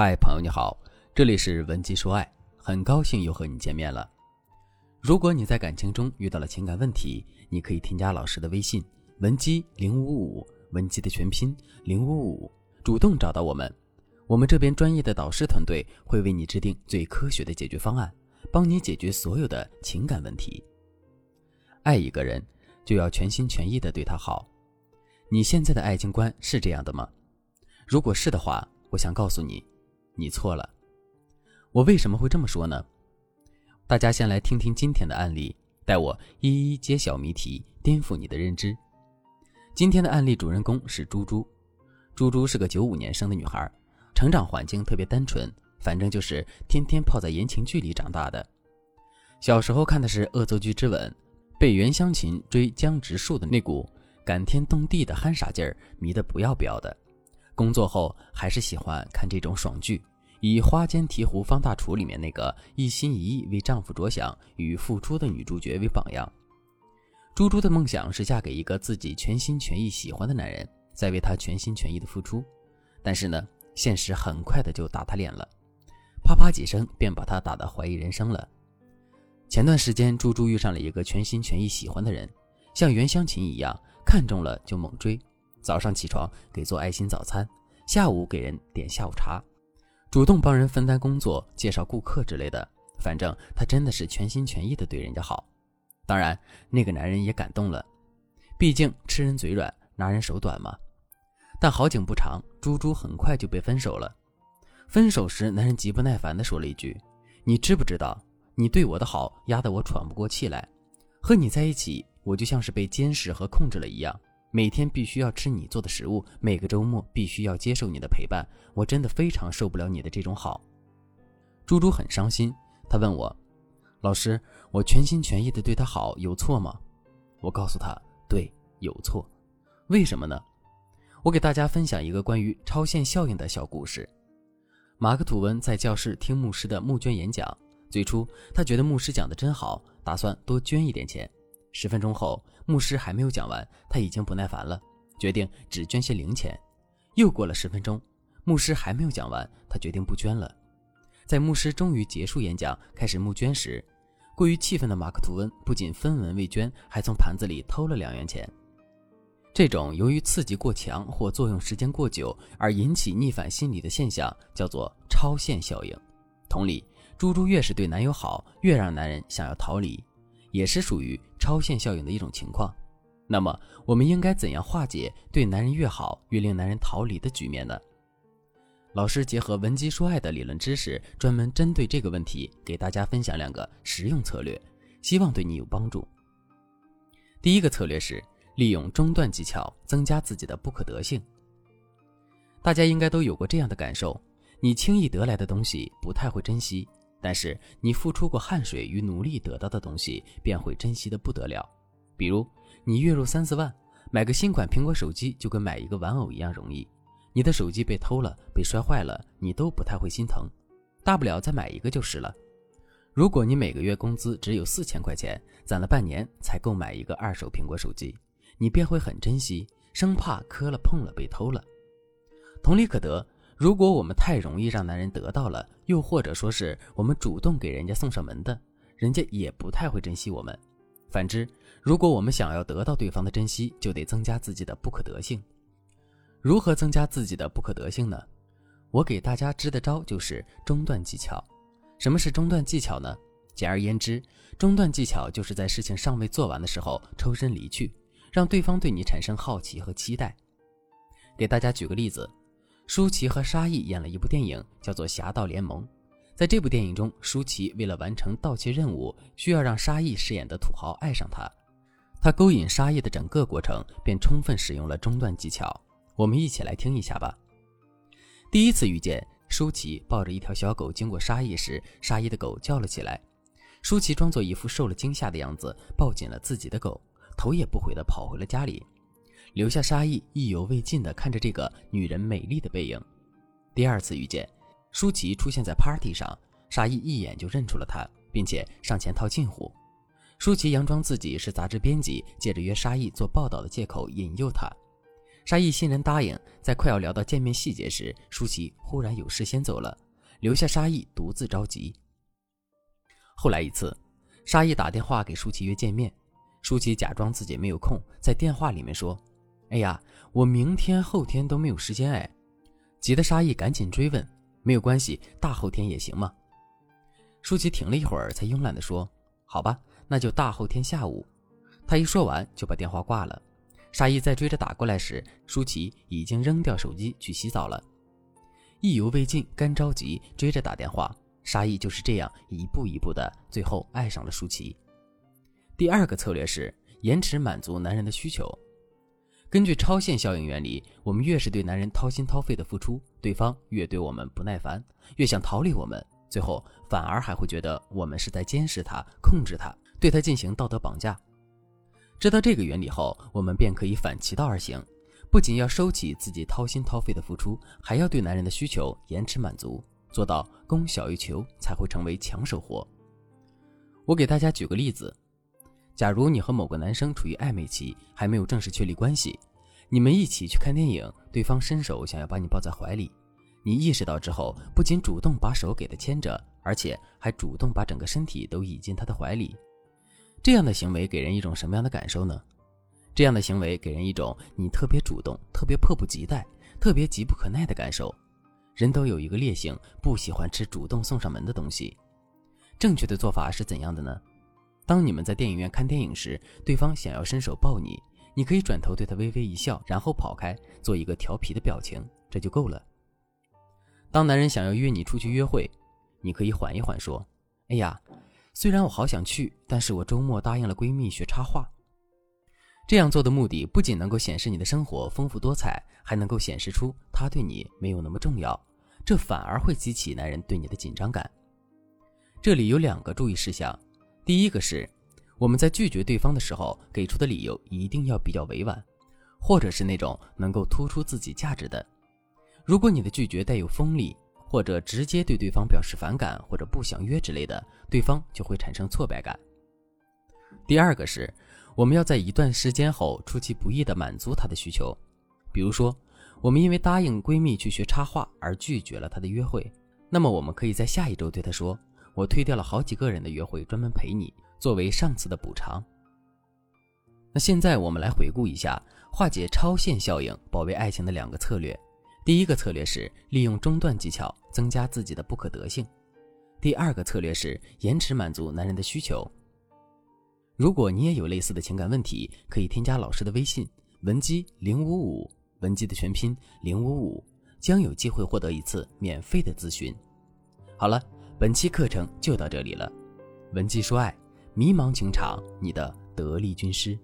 嗨，朋友你好，这里是文姬说爱，很高兴又和你见面了。如果你在感情中遇到了情感问题，你可以添加老师的微信文姬零五五，文姬的全拼零五五，主动找到我们，我们这边专业的导师团队会为你制定最科学的解决方案，帮你解决所有的情感问题。爱一个人，就要全心全意的对他好。你现在的爱情观是这样的吗？如果是的话，我想告诉你。你错了，我为什么会这么说呢？大家先来听听今天的案例，带我一一揭晓谜题，颠覆你的认知。今天的案例主人公是猪猪，猪猪是个九五年生的女孩，成长环境特别单纯，反正就是天天泡在言情剧里长大的。小时候看的是《恶作剧之吻》，被袁湘琴追江直树的那股感天动地的憨傻劲儿迷得不要不要的。工作后还是喜欢看这种爽剧，以《花间提壶》方大厨里面那个一心一意为丈夫着想与付出的女主角为榜样。猪猪的梦想是嫁给一个自己全心全意喜欢的男人，再为他全心全意的付出。但是呢，现实很快的就打他脸了，啪啪几声便把他打得怀疑人生了。前段时间，猪猪遇上了一个全心全意喜欢的人，像袁湘琴一样，看中了就猛追。早上起床给做爱心早餐，下午给人点下午茶，主动帮人分担工作、介绍顾客之类的。反正他真的是全心全意的对人家好。当然，那个男人也感动了，毕竟吃人嘴软，拿人手短嘛。但好景不长，猪猪很快就被分手了。分手时，男人极不耐烦地说了一句：“你知不知道，你对我的好压得我喘不过气来？和你在一起，我就像是被监视和控制了一样。”每天必须要吃你做的食物，每个周末必须要接受你的陪伴，我真的非常受不了你的这种好。猪猪很伤心，他问我：“老师，我全心全意的对他好有错吗？”我告诉他：“对，有错。为什么呢？”我给大家分享一个关于超限效应的小故事。马克吐温在教室听牧师的募捐演讲，最初他觉得牧师讲的真好，打算多捐一点钱。十分钟后，牧师还没有讲完，他已经不耐烦了，决定只捐些零钱。又过了十分钟，牧师还没有讲完，他决定不捐了。在牧师终于结束演讲，开始募捐时，过于气愤的马克吐温不仅分文未捐，还从盘子里偷了两元钱。这种由于刺激过强或作用时间过久而引起逆反心理的现象，叫做超限效应。同理，猪猪越是对男友好，越让男人想要逃离。也是属于超限效应的一种情况。那么，我们应该怎样化解对男人越好越令男人逃离的局面呢？老师结合文姬说爱的理论知识，专门针对这个问题，给大家分享两个实用策略，希望对你有帮助。第一个策略是利用中断技巧，增加自己的不可得性。大家应该都有过这样的感受：你轻易得来的东西，不太会珍惜。但是你付出过汗水与努力得到的东西，便会珍惜的不得了。比如你月入三四万，买个新款苹果手机就跟买一个玩偶一样容易。你的手机被偷了、被摔坏了，你都不太会心疼，大不了再买一个就是了。如果你每个月工资只有四千块钱，攒了半年才购买一个二手苹果手机，你便会很珍惜，生怕磕了碰了被偷了。同理可得。如果我们太容易让男人得到了，又或者说是我们主动给人家送上门的，人家也不太会珍惜我们。反之，如果我们想要得到对方的珍惜，就得增加自己的不可得性。如何增加自己的不可得性呢？我给大家支的招就是中断技巧。什么是中断技巧呢？简而言之，中断技巧就是在事情尚未做完的时候抽身离去，让对方对你产生好奇和期待。给大家举个例子。舒淇和沙溢演了一部电影，叫做《侠盗联盟》。在这部电影中，舒淇为了完成盗窃任务，需要让沙溢饰演的土豪爱上她。他勾引沙溢的整个过程，便充分使用了中断技巧。我们一起来听一下吧。第一次遇见，舒淇抱着一条小狗经过沙溢时，沙溢的狗叫了起来。舒淇装作一副受了惊吓的样子，抱紧了自己的狗，头也不回地跑回了家里。留下沙溢意犹未尽地看着这个女人美丽的背影。第二次遇见，舒淇出现在 party 上，沙溢一眼就认出了她，并且上前套近乎。舒淇佯装自己是杂志编辑，借着约沙溢做报道的借口引诱他。沙溢欣然答应，在快要聊到见面细节时，舒淇忽然有事先走了，留下沙溢独自着急。后来一次，沙溢打电话给舒淇约见面，舒淇假装自己没有空，在电话里面说：“哎呀，我明天后天都没有时间哎。”急得沙溢赶紧追问：“没有关系，大后天也行吗？”舒淇停了一会儿，才慵懒地说：“好吧，那就大后天下午。”他一说完就把电话挂了。沙溢在追着打过来时，舒淇已经扔掉手机去洗澡了。意犹未尽，干着急，追着打电话。沙溢就是这样一步一步的，最后爱上了舒淇。第二个策略是延迟满足男人的需求。根据超限效应原理，我们越是对男人掏心掏肺的付出，对方越对我们不耐烦，越想逃离我们，最后反而还会觉得我们是在监视他、控制他，对他进行道德绑架。知道这个原理后，我们便可以反其道而行，不仅要收起自己掏心掏肺的付出，还要对男人的需求延迟满足，做到供小于求，才会成为抢手货。我给大家举个例子：假如你和某个男生处于暧昧期，还没有正式确立关系，你们一起去看电影，对方伸手想要把你抱在怀里，你意识到之后，不仅主动把手给他牵着，而且还主动把整个身体都倚进他的怀里。这样的行为给人一种什么样的感受呢？这样的行为给人一种你特别主动、特别迫不及待、特别急不可耐的感受。人都有一个劣性，不喜欢吃主动送上门的东西。正确的做法是怎样的呢？当你们在电影院看电影时，对方想要伸手抱你，你可以转头对他微微一笑，然后跑开，做一个调皮的表情，这就够了。当男人想要约你出去约会，你可以缓一缓，说：“哎呀。”虽然我好想去，但是我周末答应了闺蜜学插画。这样做的目的不仅能够显示你的生活丰富多彩，还能够显示出他对你没有那么重要，这反而会激起男人对你的紧张感。这里有两个注意事项：第一个是，我们在拒绝对方的时候给出的理由一定要比较委婉，或者是那种能够突出自己价值的。如果你的拒绝带有锋利，或者直接对对方表示反感，或者不想约之类的，对方就会产生挫败感。第二个是，我们要在一段时间后出其不意地满足他的需求。比如说，我们因为答应闺蜜去学插画而拒绝了她的约会，那么我们可以在下一周对她说：“我推掉了好几个人的约会，专门陪你，作为上次的补偿。”那现在我们来回顾一下化解超限效应、保卫爱情的两个策略。第一个策略是利用中断技巧增加自己的不可得性，第二个策略是延迟满足男人的需求。如果你也有类似的情感问题，可以添加老师的微信文姬零五五，文姬的全拼零五五，将有机会获得一次免费的咨询。好了，本期课程就到这里了，文姬说爱，迷茫情场你的得力军师。